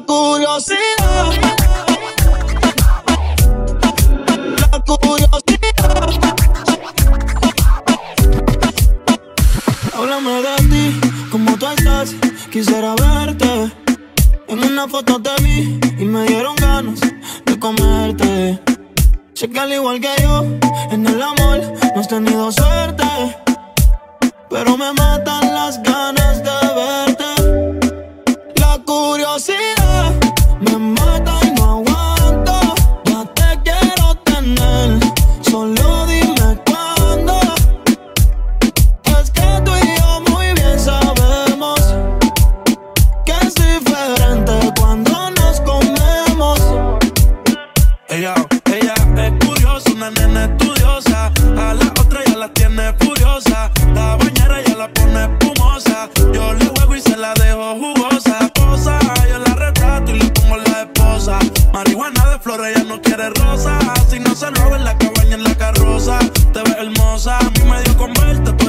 La curiosidad. La curiosidad. Háblame de ti, como tú estás. Quisiera verte. En una foto te vi y me dieron ganas de comerte. Sé que al igual que yo te ves hermosa. A mí me dio con verte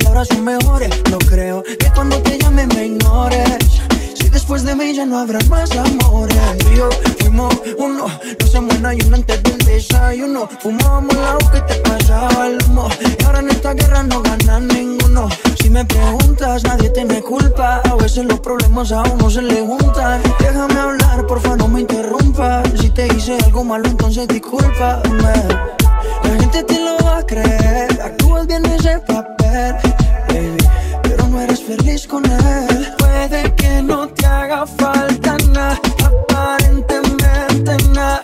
palabras son mejores. No creo que cuando te llame me ignores. Si después de mí ya no habrá más amores. Y yo fuimos uno, no se muera y uno antes del desayuno. Fumábamos la que te pasaba el humo. Y ahora en esta guerra no ganan ninguno. Si me preguntas, nadie tiene culpa. A veces los problemas a uno se le juntan. Déjame hablar, porfa, no me interrumpas. Si te hice algo malo, entonces discúlpame. La gente te lo va a creer. Actúas bien ese papá pero no eres feliz con él. Puede que no te haga falta nada, aparentemente nada.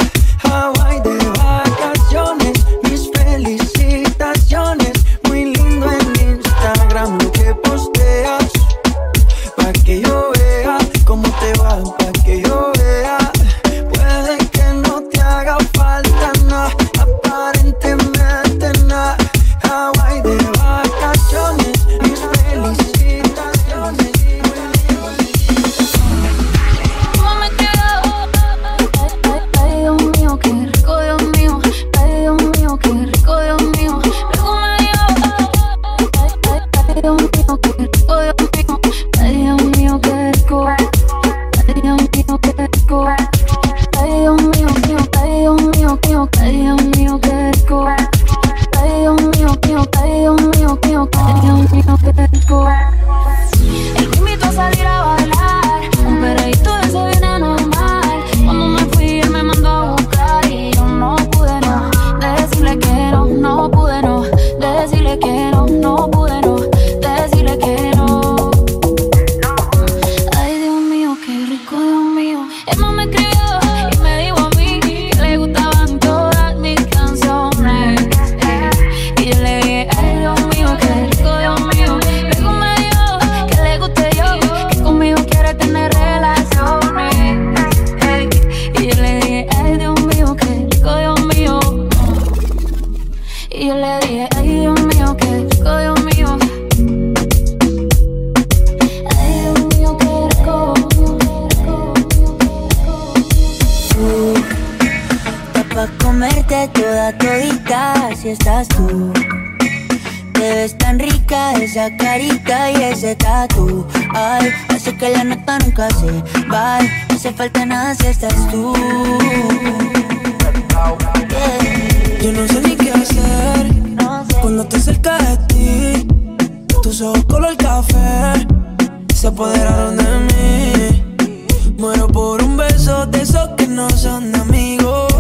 si estás tú. Te ves tan rica esa carita y ese tatu. Ay, hace que la nota nunca se va. No hace falta nada si estás tú. Yeah. Yo no sé ni qué hacer no sé. cuando estoy cerca de ti. Tus ojos color café se apoderaron de mí. Muero por un beso de esos que no son amigos.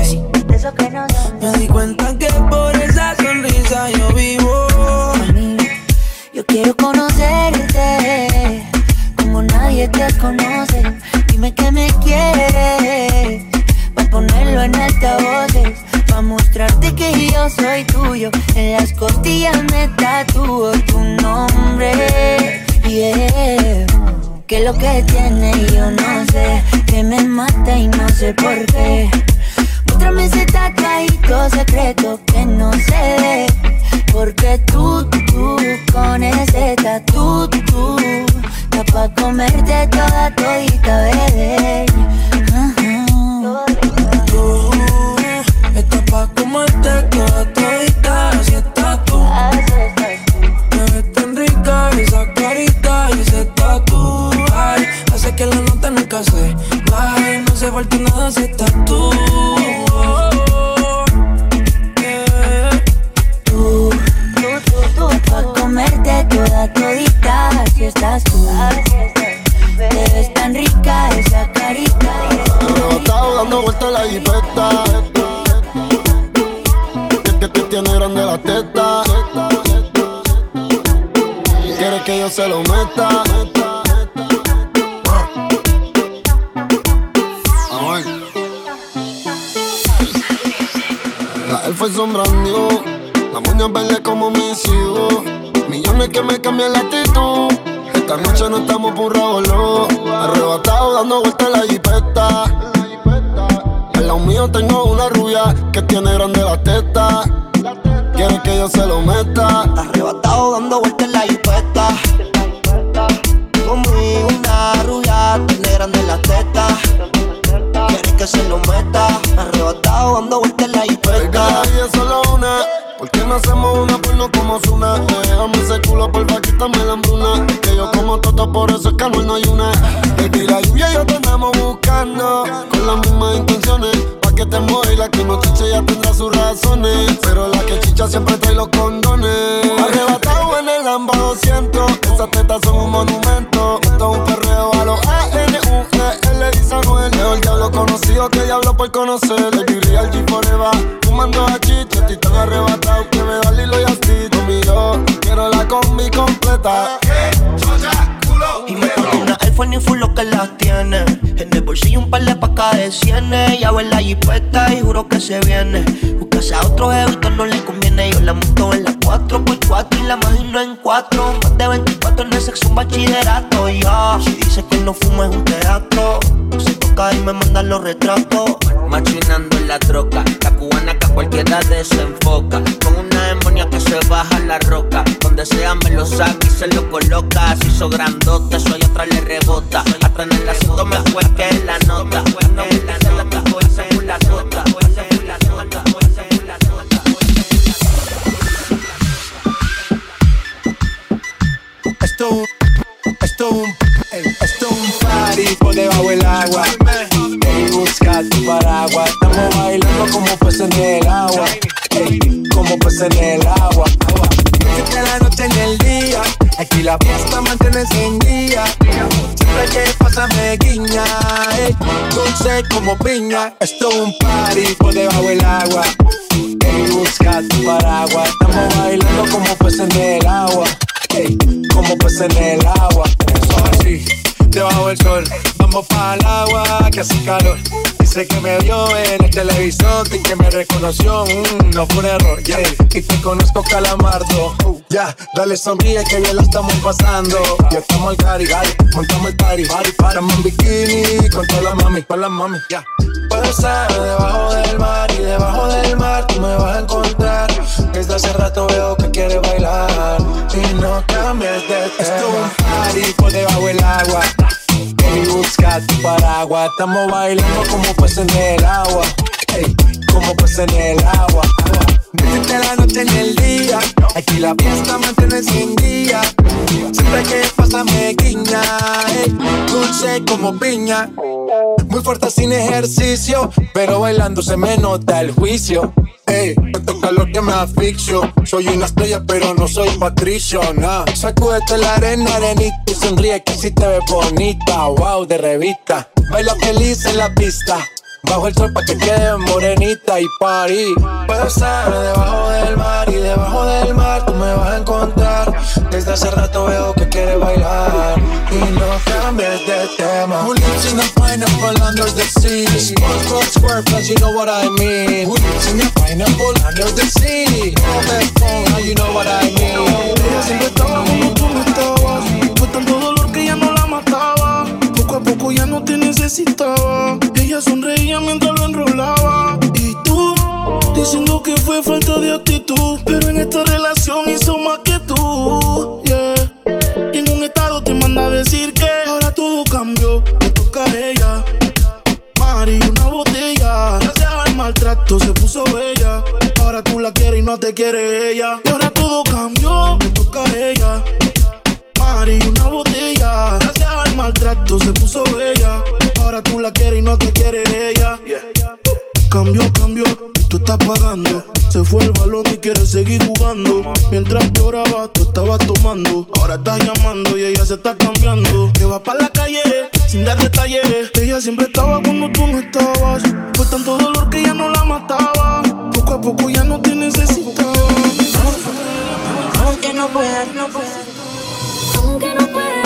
Me di cuenta que por esa sonrisa yo vivo. Yo quiero conocerte como nadie te conoce. Dime que me quieres, para ponerlo en altavoces, para mostrarte que yo soy tuyo. En las costillas me tatúo tu nombre. Yeah. Que lo que tiene yo no sé, que me mata y no sé por qué. Muéstrame ese tatuajito secreto que no se ve. Porque tú, tú, con ese tatu, tú, está pa' comerte toda todita, bebé. Tú estás pa' comerte toda todita, así estás tú. Te ves tan rica esa carita y ese tatu. Ay, hace que la nota nunca se baje. No se falta nada si estás tú. La jipeta. Es que te tiene grande la teta. Quiere que yo se lo meta. Ay. La elfa es sombra new. La moña verde como mis hijos. Millones que me cambian la actitud. Esta noche no estamos por. Arrebatado dando vueltas en la jipeta. Al lado mío tengo una rubia que tiene grande la teta. Quiere que yo se lo meta. Arrebatado dando vueltas en la jipeta. Conmigo una rubia, tiene grande la teta. Quiere que se lo meta. Arrebatado dando vueltas en la jipeta. es solo una. ¿Por qué no hacemos una porno como Zuna? Déjame ese culo, porfa, quítame la hambruna. Que yo como todo, por eso es que no hay una. Baby, la lluvia y yo te andamos buscando. Las mismas intenciones. Pa' que te mueva y la que no chiche ya tendrá sus razones. Pero la que chicha siempre trae los condones. Arrebatado en el Lamba 200. Esas tetas son un monumento. Esto es un perreo a los A-N-U-E-L. Dice Anuel. Mejor diablo conocido que diablo por conocer. El Real G Forever. Fumando a chicho, estoy tan arrebatado que me da Lilo y así. Conmigo, quiero la combi completa. Y me pone una iPhone y full lo que las tiene. En el bolsillo un par de pacas de cienes. Ya ve la jipeta y juro que se viene. Buscase a otro jevito, no le conviene. Yo la monto en la 4x4 y la imagino en 4. Más de 24 en el sexo, un bachillerato. Ya, si dice que no fumo es un teatro. Se toca y me mandan los retratos. Machinando en la troca, la cubana cualquiera desenfoca. Con una demonia que se baja la roca. Donde sea me lo saca y se lo coloca. Así hizo grandote, soy atrás le rebota. Hasta en el asiento me fue que es la nota. No me la nota. Es la. Esto esto esto un party por debajo del agua. Tu paraguas. Estamos bailando como peces en el agua. Ey, como peces en el agua. Desde la noche en el día. Aquí la fiesta mantiene encendida. Siempre que pasa me guiña. Dulce como piña. Esto un party por debajo del agua. Ey, busca tu paraguas. Estamos bailando como peces en el agua. Ey, como peces en el agua. Eso así, debajo del sol. Vamos para el agua que hace calor. Dice que me vio en el televisor y que me reconoció. mm, no fue un error. Y te conozco, calamardo. Ya, dale sonríe que bien la estamos pasando. Ya estamos al cari, montamos el party. Estamos en bikini con todas las mami, con las mami, ya. Puedo estar debajo del mar y debajo del mar tú me vas a encontrar. Desde hace rato veo que quieres bailar y no cambies de tema. Esto es un party por debajo del agua. Ey, busca tu paraguas. Estamos bailando como peces en el agua. Ey, como peces en el agua. Desde la noche en el día. Aquí la fiesta mantiene sin día. Siempre que pasa me guiña. ey, dulce como piña. Muy fuerte sin ejercicio, pero bailando se me nota el juicio. Ey, tanto calor que me asfixio. Soy una estrella, pero no soy patricio, nah. Sacúdete la arena, arenita y sonríe que si te ves bonita. Wow, de revista. Baila feliz en la pista. Bajo el sol pa' que quede morenita y party. Puedo estar debajo del mar y debajo del mar tú me vas a encontrar. Desde hace rato veo que quieres bailar y no cambies de tema. Who lives in a pineapple under the sea? Squirt, squirt, cause you know what I mean. Who lives in a pineapple under the sea? That phone, now you know what I mean. Ella siempre estaba cuando tú no estabas. Fue tanto dolor que ya no la mataba. Poco a poco ya no te necesitaba. Ella sonreía mientras lo enrolaba. Y tú, diciendo que fue falta de actitud. Pero en esta relación hizo más que tú. Yeah. Y en un estado te manda a decir que ahora todo cambió. Me toca a ella. Mari, una botella. Gracias al maltrato se puso bella. Ahora tú la quieres y no te quiere ella. Y ahora todo cambió, me toca a ella. Mari, una botella. Gracias al maltrato se puso bella. Ahora tú la quieres y no te quiere ella. Cambió, cambió, tú estás pagando. Se fue el balón y quiere seguir jugando. Mientras lloraba, tú estabas tomando. Ahora estás llamando y ella se está cambiando. Que va para la calle sin dar detalles. Ella siempre estaba cuando tú no estabas. Fue tanto dolor que ya no la mataba. Poco a poco ya no te necesitaba. Aunque no puedas, no puedas. Aunque no pueda,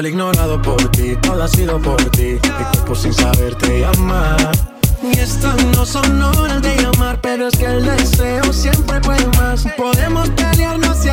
Todo el ignorado por ti, todo ha sido por ti. Mi cuerpo sin saber te llama. Y estas no son horas de llamar, pero es que el deseo siempre puede más. Podemos pelearnos y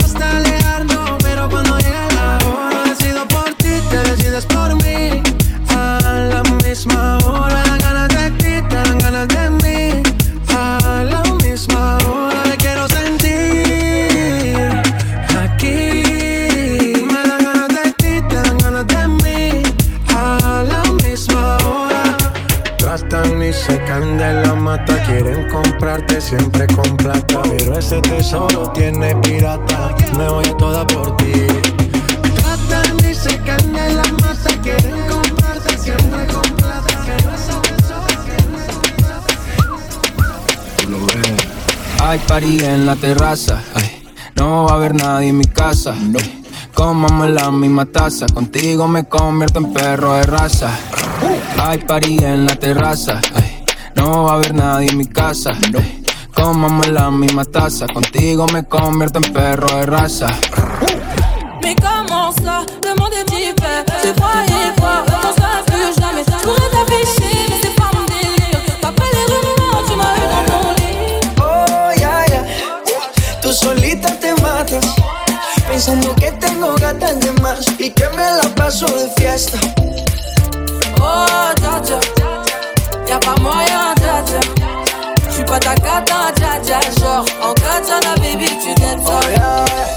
party en la terraza. ay, No va a haber nadie en mi casa. ay, Comamos la misma taza, contigo me convierto en perro de raza. Hay party en la terraza, no va a haber nadie en mi casa. Comamos la misma taza, contigo me convierto en perro de raza. Mais comment ça Demande t'y fais Tu croyais quoi Pensando que tengo gatas de más Y que me la paso de fiesta. Oh, dja Y'a pas moyen, dja J'suis pas ta cata, dja Genre, en katana, baby, tu t'aimes Oh, ya.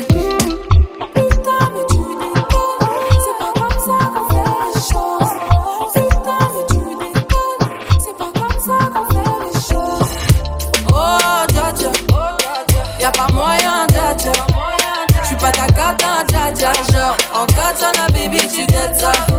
En katana, baby, tu t'aimes ça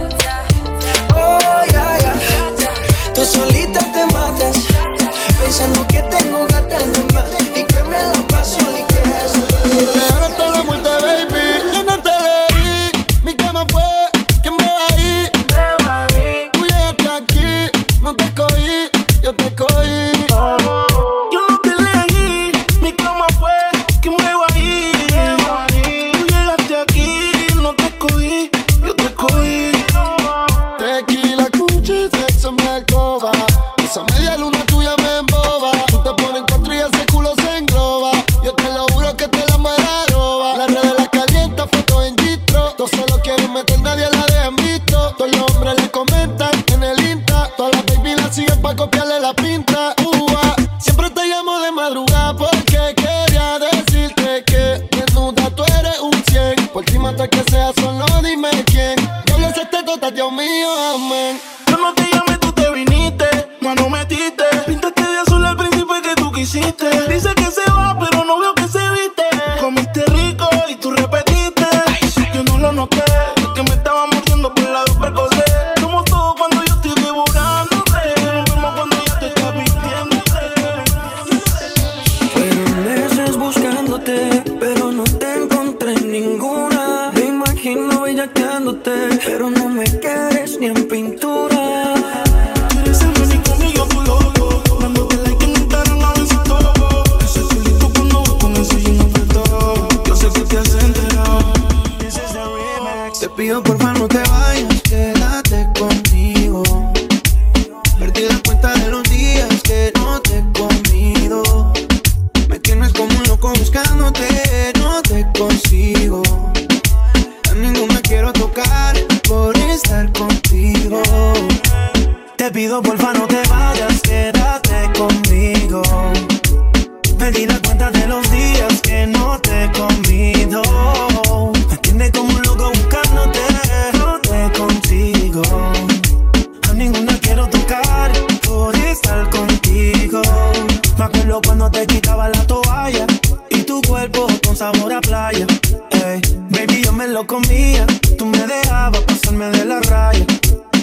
Cuando te quitaba la toalla y tu cuerpo con sabor a playa. Ey, baby, yo me lo comía, tú me dejabas pasarme de la raya.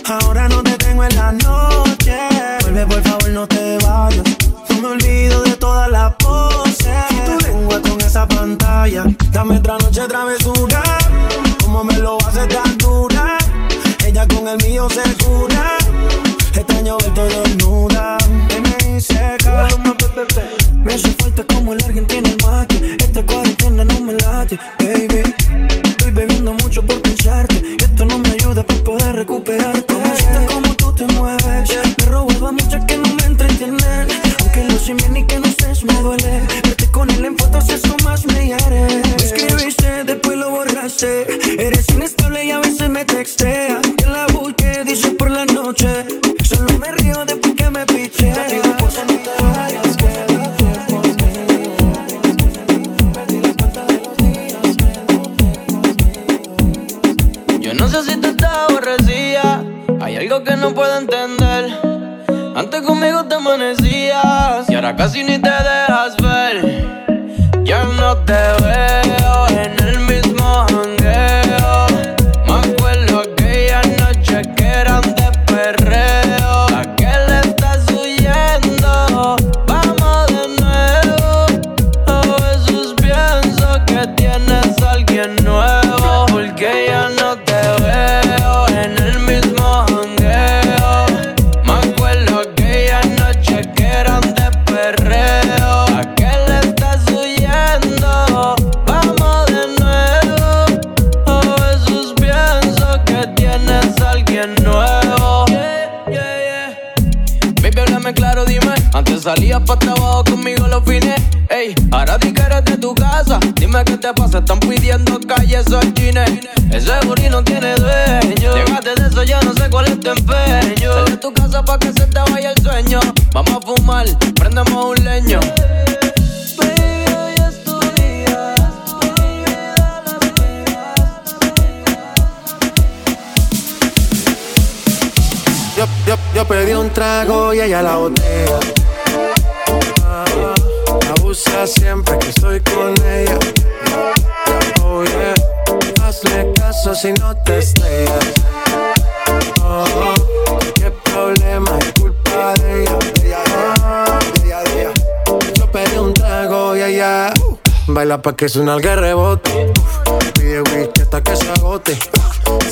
Ahora no te tengo en la noche. Vuelve, por favor, no te vayas. No me olvido de todas las poses. Y tu lengua con esa pantalla. Dame otra noche travesura. Como me lo hace tan dura. Ella con el mío se cura. Extraño verte desnuda. Me. Me hace falta como el argentino el mate. Esta cuarentena no me late, baby. Estoy bebiendo mucho por pensarte. Y esto no me ayuda para poder recuperarte. Mamacita, como tú te mueves. Me robaba mucho que no me entretienen. Aunque lo sé bien y que no sé, me duele. Verte con él en fotos, eso más me hiere. Me escribiste, después lo borraste. Eres inestable y a veces me textea. algo que no puedo entender. Antes conmigo te amanecías y ahora casi ni te dejas te pasa, están pidiendo calles o chines. Ese booty no tiene dueño. Llegaste de eso, ya no sé cuál es tu empeño. Sal de tu casa pa' que se te vaya el sueño. Vamos a fumar, prendemos un leño. Yo, yo, yo pedí un trago y ella la botella. Ah, abusa siempre que estoy con ella. Oh hazle caso si no te estrellas. Oh, qué problema es culpa de ella. Yo pedí un trago y ella baila pa' que suena el rebote. Pide whisky hasta que se agote.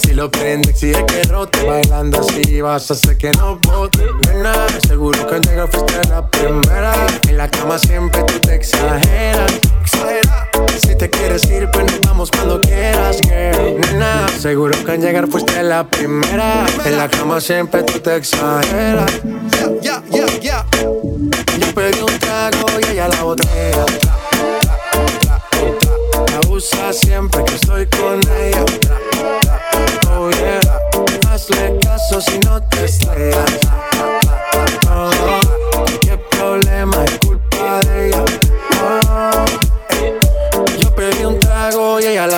Si lo prende, exige que rote. Bailando así vas a hacer que no bote. Nena, seguro que al llegar fuiste la primera. En la cama siempre tú te exageras. Exagera. Si te quieres ir, pues nos vamos cuando quieras, girl. Nena, seguro que al llegar fuiste la primera. En la cama siempre tú te exageras. Ya, ya, ya, ya. Yo pedí un trago y ella la botella. Abusa siempre que estoy con ella. Oh yeah, hazle caso si no te estrellas. Oh, qué problema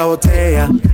botella.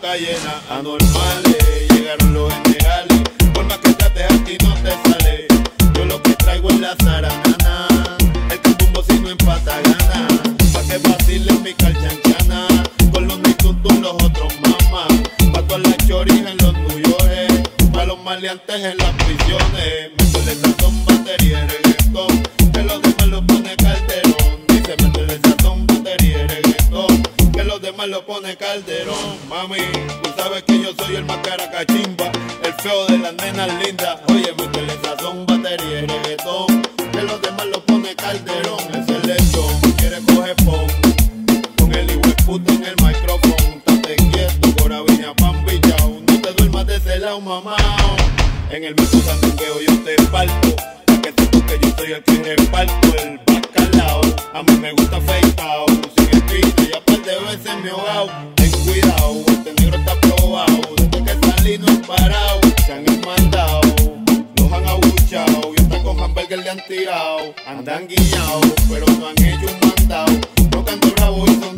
boca llena, anormales, llegaron los generales, por más que trates aquí no te sale, yo lo que traigo es la zaranana, el catumbo si no empata gana, pa' que vacile mi calchancana, con los nituntos los otros mamás, pa' todas las choris en los tuyos, eh. pa' los maleantes en la hayan tirado, andan guiados, pero no han hecho un mandado, tocando rabo y son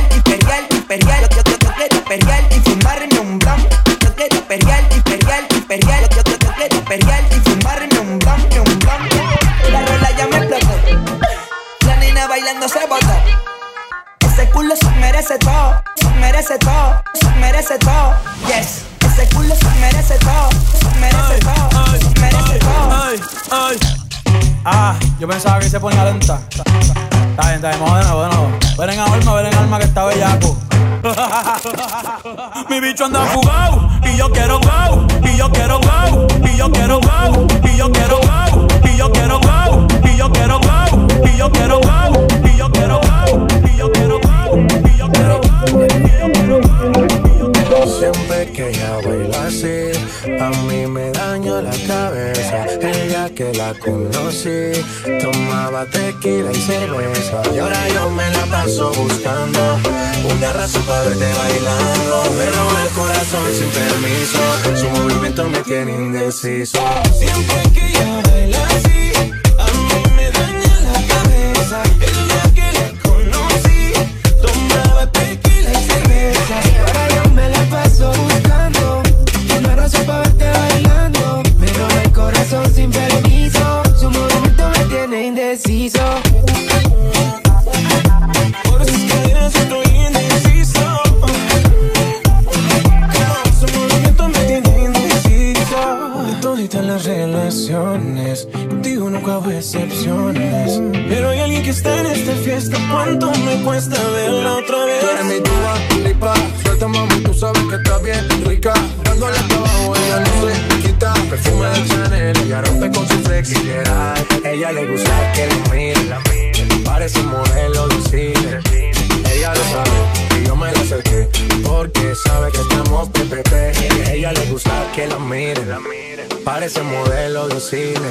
perrear y fumarme un blam. Yo quiero perrear y perrear y perrear. Yo, yo, yo quiero perrear y fumarme un blam, un blam. La rola ya me explotó. La nena bailando se botó. Ese culo se merece todo, se merece todo, se merece todo. Yes. Ese culo se merece todo, se merece todo, se merece todo. Ay, ay. Ah, yo pensaba que se ponía lenta. Está bien, está bien, vamos de nuevo, de nuevo. Ven en alma, ven en alma que está bellaco. Mi bicho anda fugado y yo quiero go, y yo quiero go, y yo quiero go, y yo quiero go, y yo quiero go, y yo quiero go, y yo quiero go, y yo quiero go, y yo quiero go, Siempre que ella baila así, a mí me daña la cabeza. Ella que la conocí, tomaba tequila y cerveza. Y ahora yo me la paso buscando una razón para verte bailando. Pero el corazón sin permiso, su movimiento me tiene indeciso. Siempre que ella ¿Cuánto me cuesta verla otra vez? Tú eres mi lipa. Suelta, mami, tú sabes que está bien rica. Dándole hasta abajo, ella no se quita. Perfume de Chanel, ella rompe con su flexibilidad. Ella le gusta que la miren. Parece modelo de cine. Ella lo sabe y yo me la acerqué Porque sabe que estamos PPP Ella le gusta que la miren Parece modelo de cine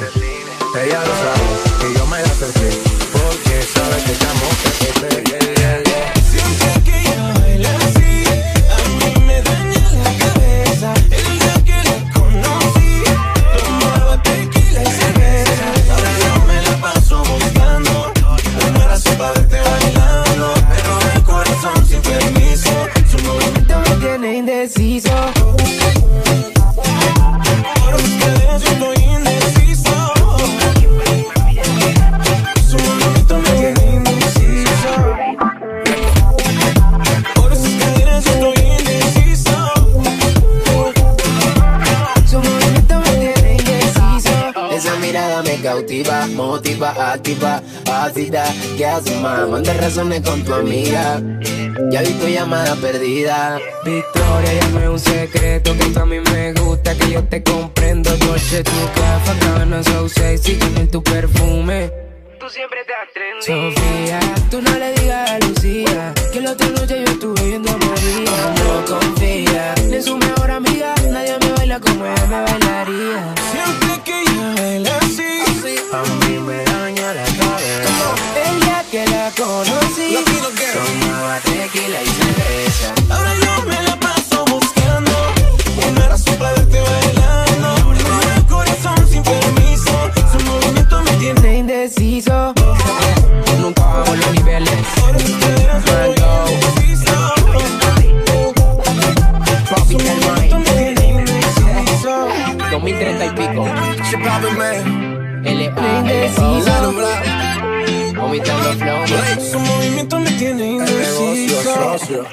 Ella lo sabe y yo me la acerqué Porque sabes que estamos eh, eh, eh, Esa mirada me cautiva, motiva, activa, ácida. ¿Qué haces, más? Manda razones con tu amiga. Ya vi tu llamada perdida. Victoria, llame un secreto que a mí me gusta, que yo te comprendo. Dolce, tu café, cabana so sexy, con tu perfume. Tú siempre te atrendes. Sofía, tú no le digas a Lucía que la otra noche yo estuve viendo a María. No confía ni en su mejor amiga, nadie me baila como ella me bailaría. Siempre que ella baila así A mí me daña la cabeza El día que la conocí, Tomaba tequila y cerveza. Ahora yo me la Nunca bajo los niveles. Mando. Tropical Mind. 2030 y pico. L.A. Vomitando flow. Su movimiento me tiene indeciso